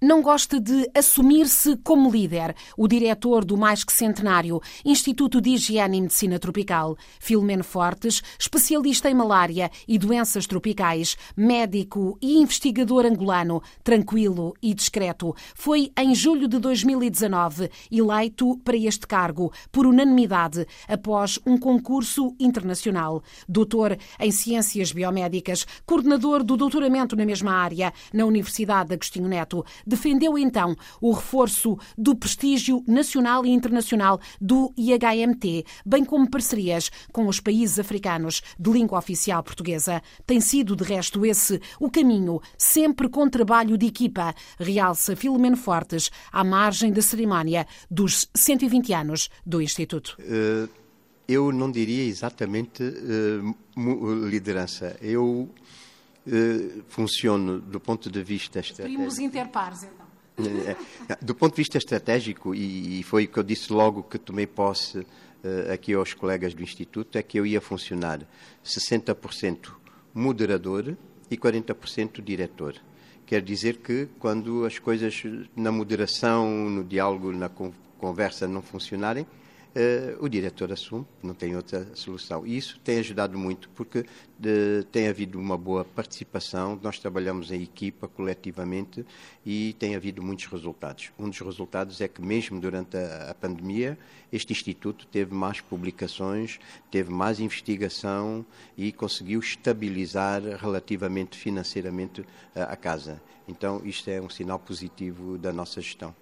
não gosta de assumir-se como líder. O diretor do mais que centenário Instituto de Higiene e Medicina Tropical, Filomeno Fortes, especialista em malária e doenças tropicais, médico e investigador angolano, tranquilo e discreto, foi em julho de 2019 eleito para este cargo por unanimidade após um concurso internacional. Doutor em Ciências Biomédicas, coordenador do doutoramento na mesma área na Universidade de Agostinho Neto defendeu então o reforço do prestígio nacional e internacional do IHMT, bem como parcerias com os países africanos de língua oficial portuguesa. Tem sido, de resto, esse o caminho, sempre com trabalho de equipa, realça Filomeno Fortes, à margem da cerimónia dos 120 anos do Instituto. Uh, eu não diria exatamente uh, liderança. Eu eh, funciono do ponto de vista estratégico. Primos interpares, então. Eh, do ponto de vista estratégico, e foi o que eu disse logo que tomei posse uh, aqui aos colegas do Instituto, é que eu ia funcionar 60% moderador e 40% diretor. Quer dizer que quando as coisas na moderação, no diálogo, na conversa não funcionarem, Uh, o diretor assume, não tem outra solução. E isso tem ajudado muito, porque de, tem havido uma boa participação, nós trabalhamos em equipa, coletivamente, e tem havido muitos resultados. Um dos resultados é que, mesmo durante a, a pandemia, este Instituto teve mais publicações, teve mais investigação e conseguiu estabilizar relativamente financeiramente a, a casa. Então, isto é um sinal positivo da nossa gestão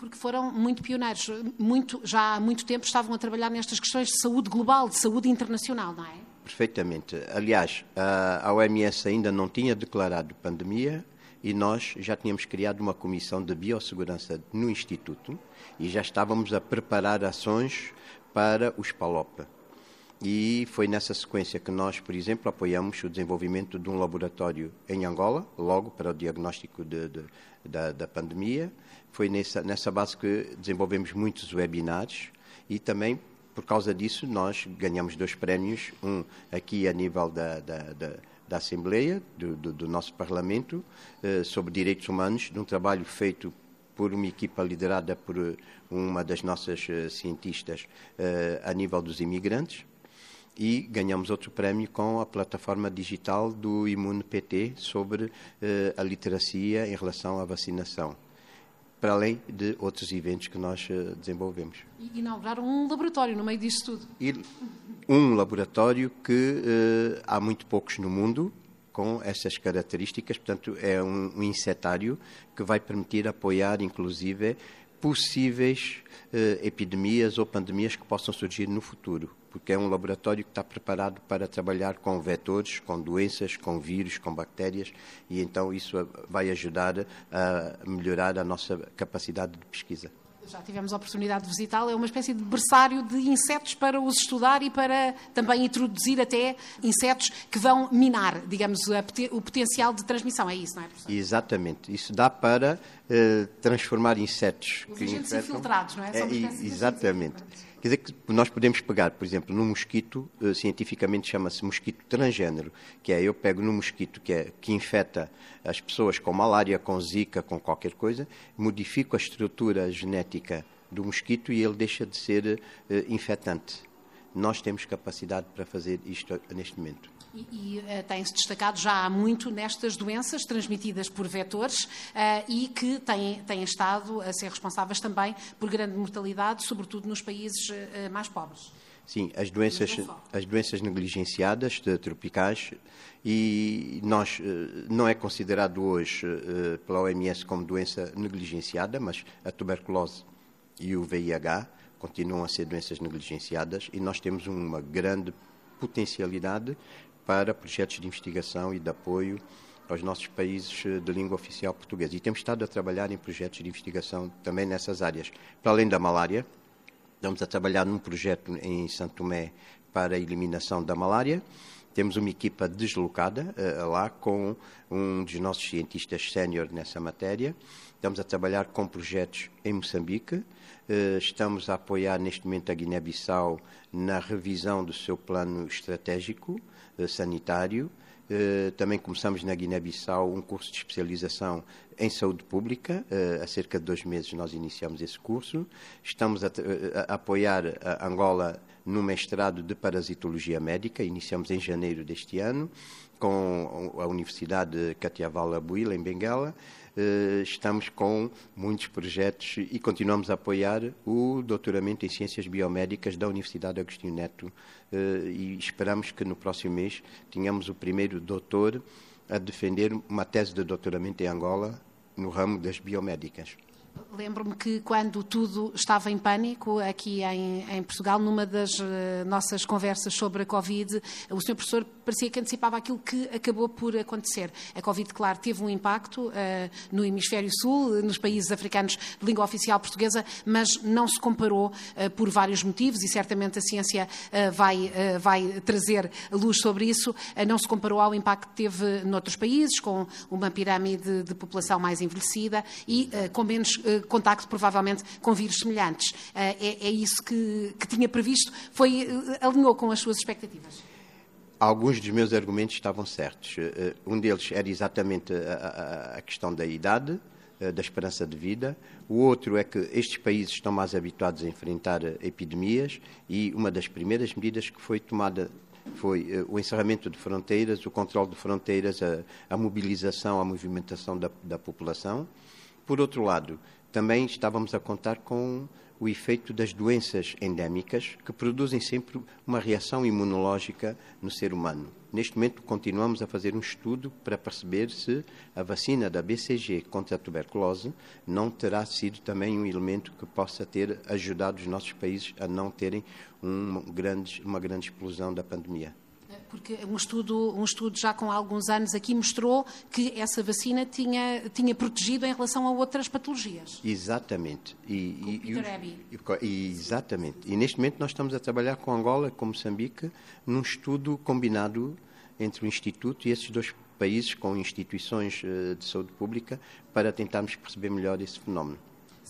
porque foram muito pioneiros. Muito, já há muito tempo estavam a trabalhar nestas questões de saúde global, de saúde internacional, não é? Perfeitamente. Aliás, a OMS ainda não tinha declarado pandemia e nós já tínhamos criado uma comissão de biossegurança no Instituto e já estávamos a preparar ações para os PALOP. E foi nessa sequência que nós, por exemplo, apoiamos o desenvolvimento de um laboratório em Angola, logo para o diagnóstico de, de, da, da pandemia, foi nessa, nessa base que desenvolvemos muitos webinars e também por causa disso nós ganhamos dois prémios, um aqui a nível da, da, da, da Assembleia, do, do, do, nosso Parlamento, eh, sobre direitos humanos, de um trabalho feito por uma equipa liderada por uma das nossas eh, cientistas eh, a nível dos imigrantes e ganhamos outro prémio com a plataforma digital do Imune PT sobre eh, a literacia em relação à vacinação para além de outros eventos que nós eh, desenvolvemos. E inauguraram um laboratório no meio disso tudo. E um laboratório que uh, há muito poucos no mundo com essas características, portanto é um, um insetário que vai permitir apoiar inclusive possíveis uh, epidemias ou pandemias que possam surgir no futuro porque é um laboratório que está preparado para trabalhar com vetores, com doenças, com vírus, com bactérias, e então isso vai ajudar a melhorar a nossa capacidade de pesquisa. Já tivemos a oportunidade de visitá-lo. É uma espécie de berçário de insetos para os estudar e para também introduzir até insetos que vão minar, digamos, o potencial de transmissão. É isso, não é, professor? Exatamente. Isso dá para uh, transformar insetos os que agentes infectam... infiltrados, não é? É exatamente. Quer dizer que nós podemos pegar, por exemplo, num mosquito, uh, cientificamente chama-se mosquito transgênero, que é eu pego num mosquito que, é, que infecta as pessoas com malária, com zika, com qualquer coisa, modifico a estrutura genética do mosquito e ele deixa de ser uh, infectante. Nós temos capacidade para fazer isto neste momento. E, e uh, tem-se destacado já há muito nestas doenças transmitidas por vetores uh, e que têm, têm estado a ser responsáveis também por grande mortalidade, sobretudo nos países uh, mais pobres. Sim, as doenças, as doenças negligenciadas tropicais e nós não é considerado hoje pela OMS como doença negligenciada, mas a tuberculose e o VIH continuam a ser doenças negligenciadas e nós temos uma grande potencialidade para projetos de investigação e de apoio aos nossos países eh, de língua oficial portuguesa. E temos estado a trabalhar em projetos de investigação também nessas áreas. Para além da malária, estamos a trabalhar num projeto em Santo Tomé para a eliminação da malária. Temos uma equipa deslocada uh, lá com um dos nossos cientistas sénior nessa matéria. Estamos a trabalhar com projetos em Moçambique. Uh, estamos a apoiar neste momento a Guiné-Bissau na revisão do seu plano estratégico sanitário. Eh, também começamos na Guiné-Bissau um curso de especialização em saúde pública. Há cerca de dois meses nós iniciamos esse curso. Estamos a, a apoiar a Angola no mestrado de parasitologia médica. Iniciamos em janeiro deste ano com a Universidade Katiavala Abuila, em Benguela. Estamos com muitos projetos e continuamos a apoiar o doutoramento em Ciências Biomédicas da Universidade Agostinho Neto e esperamos que no próximo mês tenhamos o primeiro doutor a defender uma tese de doutoramento em Angola no ramo das biomédicas. Lembro-me que quando tudo estava em pânico aqui em, em, Portugal, numa das uh, nossas conversas sobre a Covid, o Sr. Professor parecia que antecipava aquilo que acabou por acontecer. A Covid, claro, teve um impacto uh, no hemisfério sul, nos países africanos de língua oficial portuguesa, mas não se comparou uh, por vários motivos e certamente a ciência vai, vai trazer luz sobre isso. não se comparou ao impacto que teve noutros países, com uma pirâmide de população mais envelhecida e com menos eh, contacto, provavelmente, com vírus semelhantes. Eh, é, é isso que, que, tinha previsto? Foi, eh, alinhou com as suas expectativas? Alguns dos meus argumentos estavam certos. Um deles era exatamente a, a, a questão da idade, da esperança de vida. O outro é que estes países estão mais habituados a enfrentar epidemias e uma das primeiras medidas que foi tomada foi o encerramento de fronteiras, o controle de fronteiras, a, a mobilização, a movimentação da, da população. Por outro lado, também estávamos a contar com o efeito das doenças endémicas que produzem sempre uma reação imunológica no ser humano. Neste momento, continuamos a fazer um estudo para perceber se a vacina da BCG contra a tuberculose não terá sido também um elemento que possa ter ajudado os nossos países a não terem uma grande, uma grande explosão da pandemia porque um estudo, um estudo já com alguns anos aqui mostrou que essa vacina tinha, tinha protegido em relação a outras patologias. Exatamente. E, e, e, e, exatamente. E neste momento nós estamos a trabalhar com Angola, com Moçambique, num estudo combinado entre o Instituto e esses dois países, com instituições eh, de saúde pública, para tentarmos perceber melhor esse fenómeno.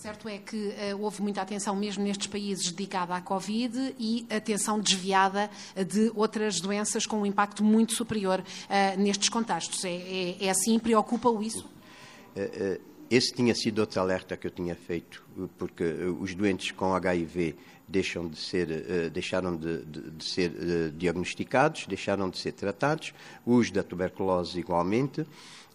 Certo é que uh, houve muita atenção mesmo nestes países dedicada à Covid e atenção desviada de outras doenças com um impacto muito superior uh, nestes contextos. É, é, é assim? Preocupa-o isso? Uh, esse tinha sido outro alerta que eu tinha feito, porque os doentes com HIV deixam de ser, deixaram de, de, de ser diagnosticados, deixaram de ser tratados, os da tuberculose igualmente.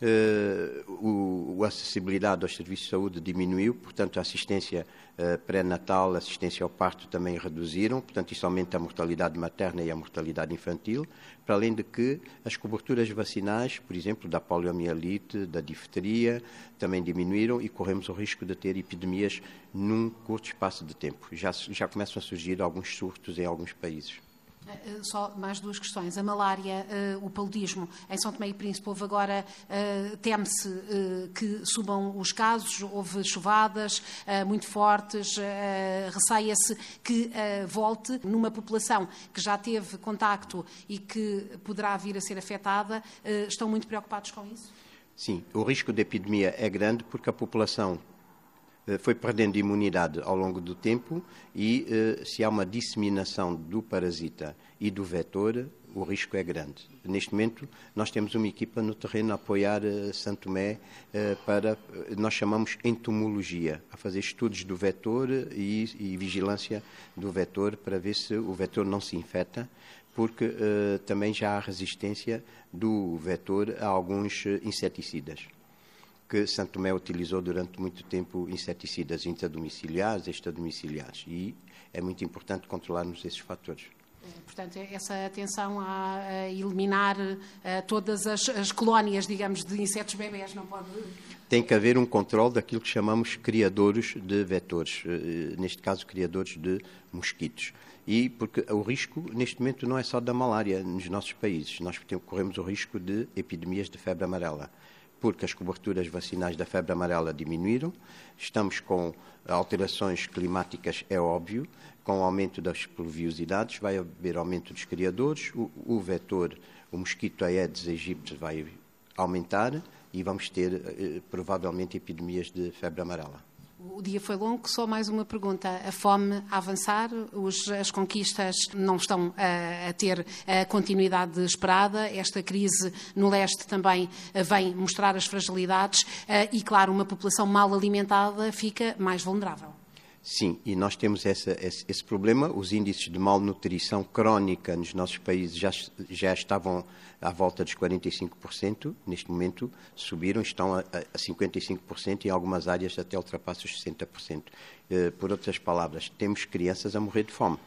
Uh, a acessibilidade aos serviços de saúde diminuiu, portanto, a assistência uh, pré-natal, assistência ao parto também reduziram, portanto, isso aumenta a mortalidade materna e a mortalidade infantil, para além de que as coberturas vacinais, por exemplo, da poliomielite, da difteria, também diminuíram e corremos o risco de ter epidemias num curto espaço de tempo. Já, já começam a surgir alguns surtos em alguns países. Eh, só mais duas questões. A malária, uh, o paludismo. Em São Tomé e Príncipe houve agora, teme-se que subam os casos, houve chuvadas muito fortes, receia-se que volte numa população que já teve contacto e que poderá vir a ser afetada. estão muito preocupados com isso? Sim, o risco de epidemia é grande porque a população eh, foi perdendo imunidade ao longo do tempo e eh, se há uma disseminação do parasita e do vetor, o risco é grande. Neste momento, nós temos uma equipa no terreno a apoiar uh, Santo Tomé para, nós chamamos entomologia, a fazer estudos do vetor e, e, vigilância do vetor para ver se o vetor não se infecta, porque também já há resistência do vetor a alguns inseticidas que Santo Tomé utilizou durante muito tempo inseticidas intradomiciliares, extradomiciliares, e é muito importante controlarmos esses fatores. É, portanto, essa atenção a, eliminar a todas as, as, colónias, digamos, de insetos bebés, não pode. Tem que haver um controle daquilo que chamamos criadores de vetores, eh, neste caso, criadores de mosquitos. E porque o risco, neste momento, não é só da malária nos nossos países, nós corremos o risco de epidemias de febre amarela porque as coberturas vacinais da febre amarela diminuíram, estamos com alterações climáticas, é óbvio, com o aumento das pluviosidades, vai haver aumento dos criadores, o, o vetor, o mosquito Aedes aegypti vai aumentar e vamos ter eh, provavelmente epidemias de febre amarela. O dia foi longo, só mais uma pergunta. A fome a avançar, os, as conquistas não estão a, a, ter a continuidade esperada, esta crise no leste também vem mostrar as fragilidades e, claro, uma população mal alimentada fica mais vulnerável. Sim, e nós temos essa, esse, esse, problema. Os índices de malnutrição crónica nos nossos países já, já estavam à volta dos 45%, neste momento subiram, estão a, a 55% e em algumas áreas até ultrapassam os 60%. Eh, por outras palavras, temos crianças a morrer de fome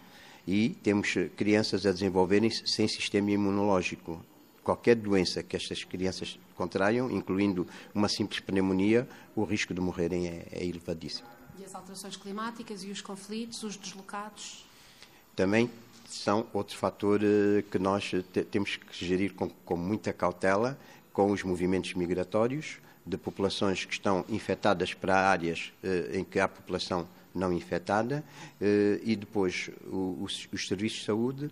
e temos crianças a desenvolverem-se sem sistema imunológico. Qualquer doença que estas crianças contraiam, incluindo uma simples pneumonia, o risco de morrerem é, é elevadíssimo. E as alterações climáticas e os conflitos, os deslocados? Também são outro fator eh, que nós temos que gerir com, com muita cautela, com os movimentos migratórios de populações que estão infectadas para áreas eh, em que há população não infectada eh, e depois os, os, serviços de saúde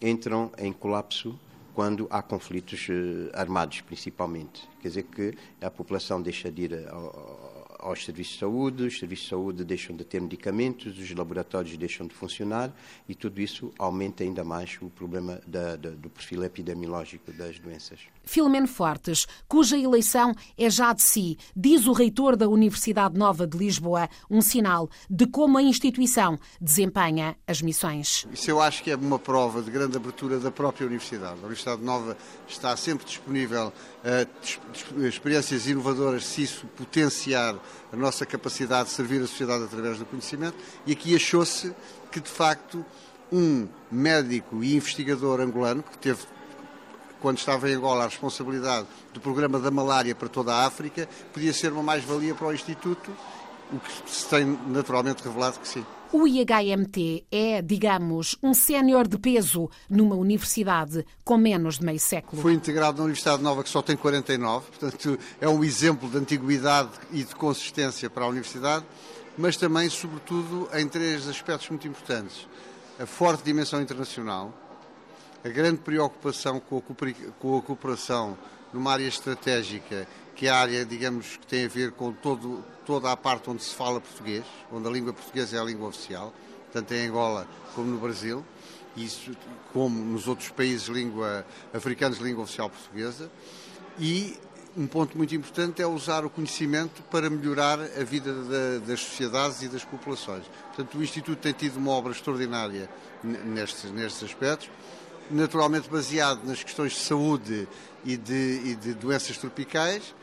entram em colapso quando há conflitos armados, principalmente. Quer dizer que a população deixa de ir ao, aos serviços de saúde, os serviços de saúde deixam de ter medicamentos, os laboratórios deixam de funcionar e tudo isso aumenta ainda mais o problema da, da, do perfil epidemiológico das doenças. Filomeno Fortes, cuja eleição é já de si, diz o reitor da Universidade Nova de Lisboa, um sinal de como a instituição desempenha as missões. Isso eu acho que é uma prova de grande abertura da própria Universidade. A Universidade Nova está sempre disponível a experiências inovadoras se isso potenciar a nossa capacidade de servir a sociedade através do conhecimento e aqui achou-se que, de facto, um médico e investigador angolano, que teve, quando estava em Angola, a responsabilidade do programa da malária para toda a África, podia ser uma mais-valia para o Instituto, o que se tem naturalmente revelado que sim. O IHMT é, digamos, um sénior de peso numa universidade com menos de meio século. Foi integrado na Universidade Nova, que só tem 49, portanto, é um exemplo de antiguidade e de consistência para a universidade, mas também, sobretudo, em três aspectos muito importantes: a forte dimensão internacional, a grande preocupação com a cooperação numa área estratégica que é a área, digamos, que tem a ver com todo, toda a parte onde se fala português, onde a língua portuguesa é a língua oficial, tanto em Angola como no Brasil, isso, como nos outros países língua, africanos língua oficial portuguesa, e um ponto muito importante é usar o conhecimento para melhorar a vida da, das sociedades e das populações. Portanto, o Instituto tem tido uma obra extraordinária nestes, nestes aspectos, naturalmente baseado nas questões de saúde e de, e de doenças tropicais,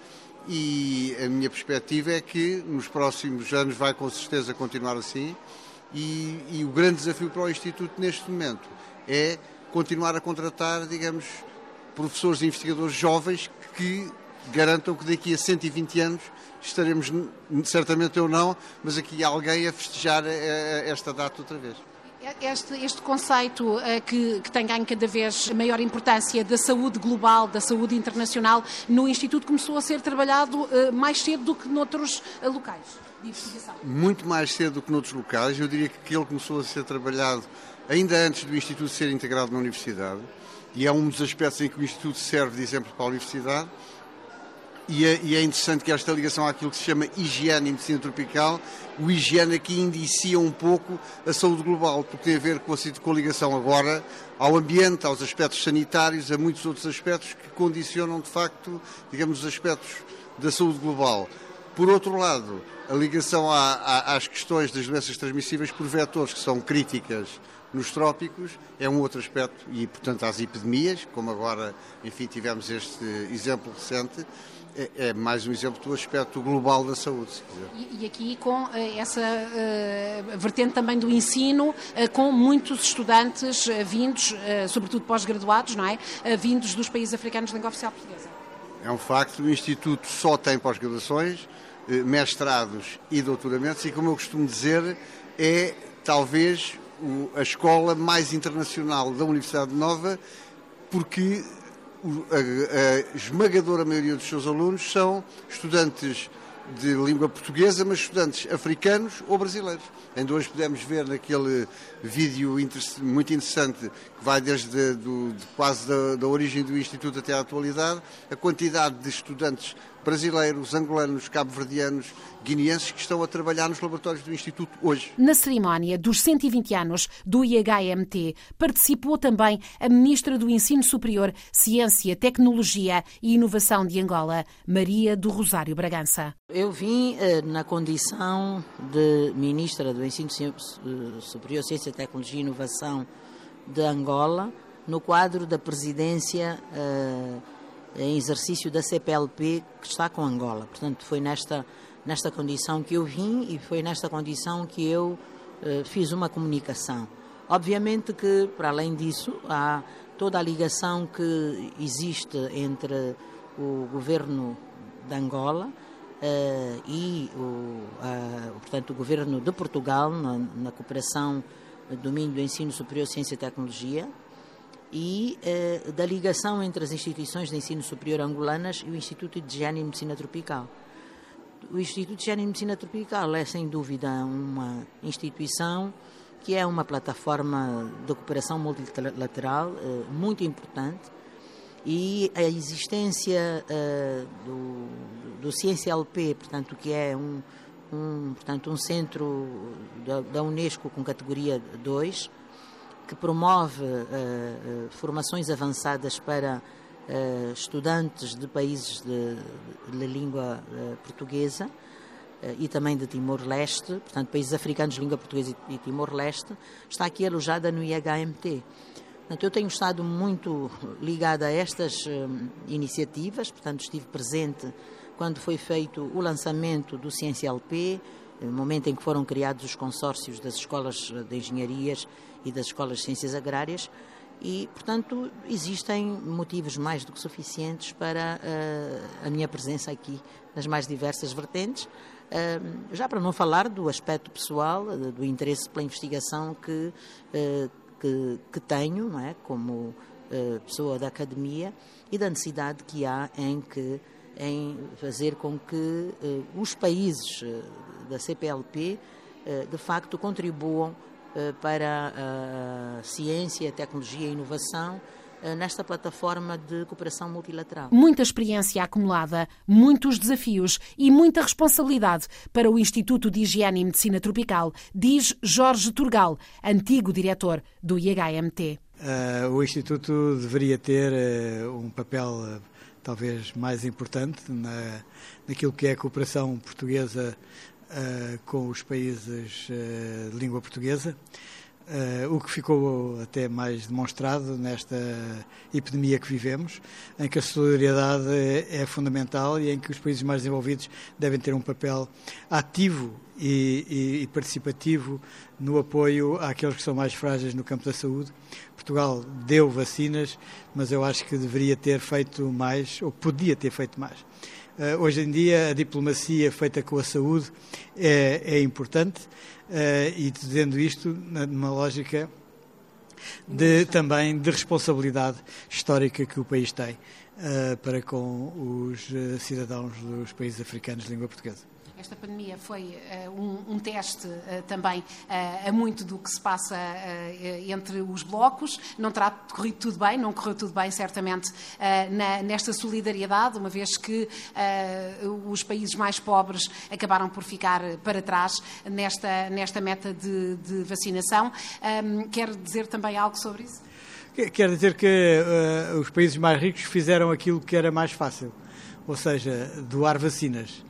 e a minha perspectiva é que nos próximos anos vai com certeza continuar assim e, e, o grande desafio para o Instituto neste momento é continuar a contratar, digamos, professores e investigadores jovens que garantam que daqui a 120 anos estaremos, certamente eu não, mas aqui alguém a festejar esta data outra vez. Este, este conceito uh, que, que, tem ganho cada vez maior importância da saúde global, da saúde internacional, no Instituto começou a ser trabalhado uh, mais cedo do que noutros uh, locais de investigação? Muito mais cedo do que noutros locais. Eu diria que ele começou a ser trabalhado ainda antes do Instituto ser integrado na Universidade. E é um dos aspectos em que o Instituto serve de exemplo para a Universidade e é, e é, interessante que esta ligação àquilo que se chama higiene e medicina tropical, o higiene aqui indicia um pouco a saúde global, porque tem a ver com a, com a ligação agora ao ambiente, aos aspectos sanitários, a muitos outros aspectos que condicionam, de facto, digamos, os aspectos da saúde global. Por outro lado, a ligação à, à, às questões das doenças transmissíveis por vetores, que são críticas nos trópicos, é um outro aspecto, e, portanto, às epidemias, como agora, enfim, tivemos este exemplo recente, é, é, mais um exemplo do aspecto global da saúde. E, e, aqui com eh, essa uh, vertente também do ensino, uh, com muitos estudantes uh, vindos, sobretudo pós-graduados, não é? vindos dos países africanos de língua oficial portuguesa. É um facto, o Instituto só tem pós-graduações, mestrados e doutoramentos, e como eu costumo dizer, é talvez o, a escola mais internacional da Universidade Nova, porque a, a esmagadora maioria dos seus alunos são estudantes de língua portuguesa, mas estudantes africanos ou brasileiros. Ainda hoje podemos ver naquele vídeo muito interessante que vai desde de quase da, da, origem do Instituto até à atualidade, a quantidade de estudantes brasileiros, angolanos, cabo-verdianos, guineenses que estão a trabalhar nos laboratórios do Instituto hoje. Na cerimónia dos 120 anos do IHMT participou também a Ministra do Ensino Superior, Ciência, Tecnologia e Inovação de Angola, Maria do Rosário Bragança. Eu vim eh, na condição de Ministra do Ensino Superior, Ciência, Tecnologia e Inovação de Angola, no quadro da presidência uh, em exercício da CPLP que está com Angola. Portanto, foi nesta, nesta condição que eu vim e foi nesta condição que eu uh, fiz uma comunicação. Obviamente que, para além disso, há toda a ligação que existe entre o governo de Angola uh, e o, portanto, o governo de Portugal na, na cooperação no domínio do ensino superior, ciência e tecnologia, e eh, da ligação entre as instituições de ensino superior angolanas e o Instituto de Higiene e Medicina Tropical. O Instituto de Higiene e Medicina Tropical é, sem dúvida, uma instituição que é uma plataforma de cooperação multilateral eh, muito importante e a existência eh, do, do CienciaLP, portanto, que é um, um, portanto, um centro da, da Unesco com categoria 2, que promove uh, uh, formações avançadas para uh, estudantes de países de, língua portuguesa e também de Timor-Leste, portanto, países africanos de língua portuguesa e, e Timor-Leste, está aqui alojada no IHMT. Portanto, eu tenho estado muito ligada a estas iniciativas, portanto, estive presente quando foi feito o lançamento do CienciaLP, no momento em que foram criados os consórcios das escolas de engenharias e das escolas de ciências agrárias e, portanto, existem motivos mais do que suficientes para uh, a minha presença aqui nas mais diversas vertentes. Uh, já para não falar do aspecto pessoal, uh, do interesse pela investigação que, que, que, tenho, não é? como pessoa da academia, e da necessidade que há em, que, em fazer com que os países da CPLP de facto contribuam eh, para a ciência, tecnologia e a inovação eh, nesta plataforma de cooperação multilateral. Muita experiência acumulada, muitos desafios e muita responsabilidade para o Instituto de Higiene e Medicina Tropical, diz Jorge Turgal, antigo diretor do IHMT. Uh, o Instituto deveria ter uh, um papel talvez mais importante na, naquilo que é a cooperação portuguesa uh, com os países uh, de língua portuguesa. Uh, o que ficou até mais demonstrado nesta epidemia que vivemos, em que a solidariedade é, é fundamental e em que os países mais desenvolvidos devem ter um papel ativo e, e, e, participativo no apoio àqueles que são mais frágeis no campo da saúde. Portugal deu vacinas, mas eu acho que deveria ter feito mais, ou podia ter feito mais. Uh, hoje em dia, a diplomacia feita com a saúde é, é importante uh, e dizendo isto numa lógica de, também de responsabilidade histórica que o país tem uh, para com os cidadãos dos países africanos de língua portuguesa. Esta pandemia foi uh, um, um, teste uh, também uh, a muito do que se passa entre os blocos. Não terá corrido tudo bem, não correu tudo bem, certamente, na, nesta solidariedade, uma vez que os países mais pobres acabaram por ficar para trás nesta, nesta meta de, de vacinação. Quer dizer também algo sobre isso? Quer dizer que os países mais ricos fizeram aquilo que era mais fácil, ou seja, doar vacinas.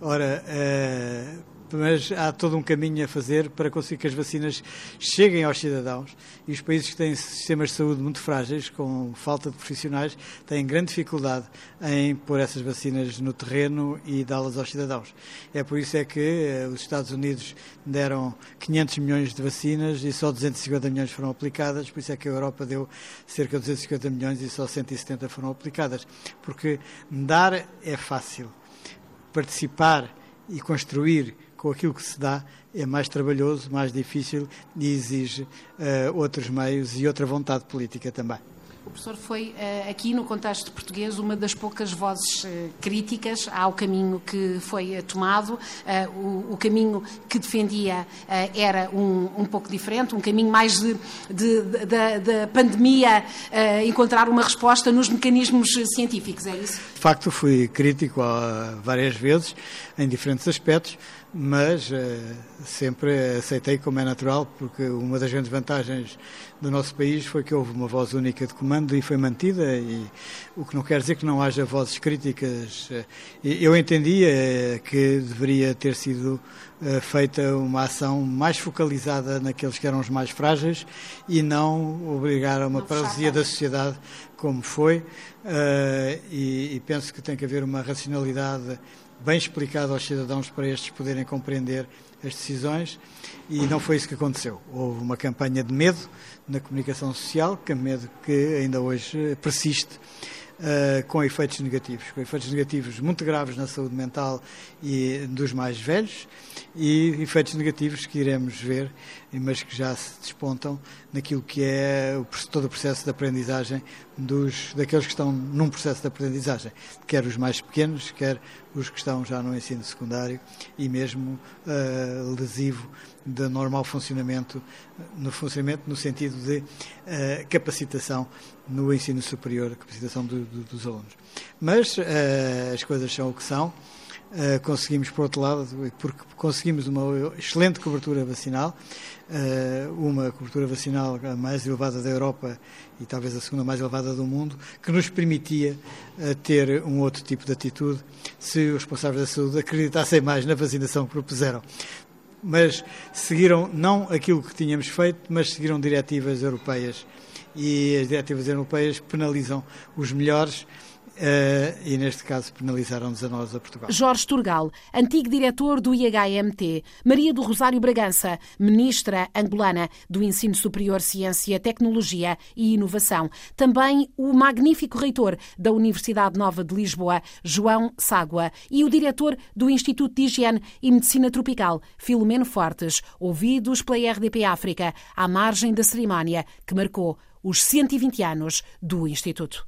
Ora, uh, mas há todo um caminho a fazer para conseguir que as vacinas cheguem aos cidadãos. E os países que têm sistemas de saúde muito frágeis, com falta de profissionais, têm grande dificuldade em pôr essas vacinas no terreno e dá-las aos cidadãos. É por isso é que uh, os Estados Unidos deram 500 milhões de vacinas e só 250 milhões foram aplicadas, por isso é que a Europa deu cerca de 250 milhões e só 170 foram aplicadas, porque dar é fácil participar e construir com aquilo que se dá é mais trabalhoso, mais difícil e exige uh, outros meios e outra vontade política também. O professor foi eh, aqui, no contexto português, uma das poucas vozes eh, críticas ao caminho que foi eh, tomado. O, caminho que defendia era um, um pouco diferente, um caminho mais de, da pandemia, encontrar uma resposta nos mecanismos científicos, é isso? De facto, fui crítico várias vezes, em diferentes aspectos mas uh, sempre aceitei como é natural, porque uma das grandes vantagens do nosso país foi que houve uma voz única de comando e foi mantida, e o que não quer dizer que não haja vozes críticas. Eu entendia eh, que deveria ter sido uh, feita uma ação mais focalizada naqueles que eram os mais frágeis e não obrigar a uma paralisia da sociedade como foi, uh, e, e penso que tem que haver uma racionalidade bem explicado aos cidadãos para estes poderem compreender as decisões e não foi isso que aconteceu. Houve uma campanha de medo na comunicação social, que é medo que ainda hoje persiste uh, com efeitos negativos, com efeitos negativos muito graves na saúde mental e dos mais velhos e efeitos negativos que iremos ver, mas que já se despontam naquilo que é o, todo o processo de aprendizagem dos, daqueles que estão num processo de aprendizagem, quer os mais pequenos, quer os que estão já no ensino secundário e mesmo uh, lesivo do normal funcionamento, no funcionamento no sentido de uh, capacitação no ensino superior, capacitação do, do, dos alunos. Mas uh, as coisas são o que são. Conseguimos, por outro lado, porque conseguimos uma excelente cobertura vacinal, uma cobertura vacinal mais elevada da Europa e talvez a segunda mais elevada do mundo, que nos permitia uh, ter um outro tipo de atitude se os responsáveis da saúde acreditassem mais na vacinação que propuseram mas seguiram não aquilo que tínhamos feito, mas seguiram diretivas europeias. E as diretivas europeias penalizam os melhores Uh, e neste caso penalizaram-nos a nós, a Portugal. Jorge Turgal, antigo diretor do IHMT, Maria do Rosário Bragança, ministra angolana do Ensino Superior, Ciência, Tecnologia e Inovação. Também o magnífico reitor da Universidade Nova de Lisboa, João Ságua, e o diretor do Instituto de Higiene e Medicina Tropical, Filomeno Fortes, ouvidos pela RDP África, à margem da cerimónia que marcou os 120 anos do Instituto.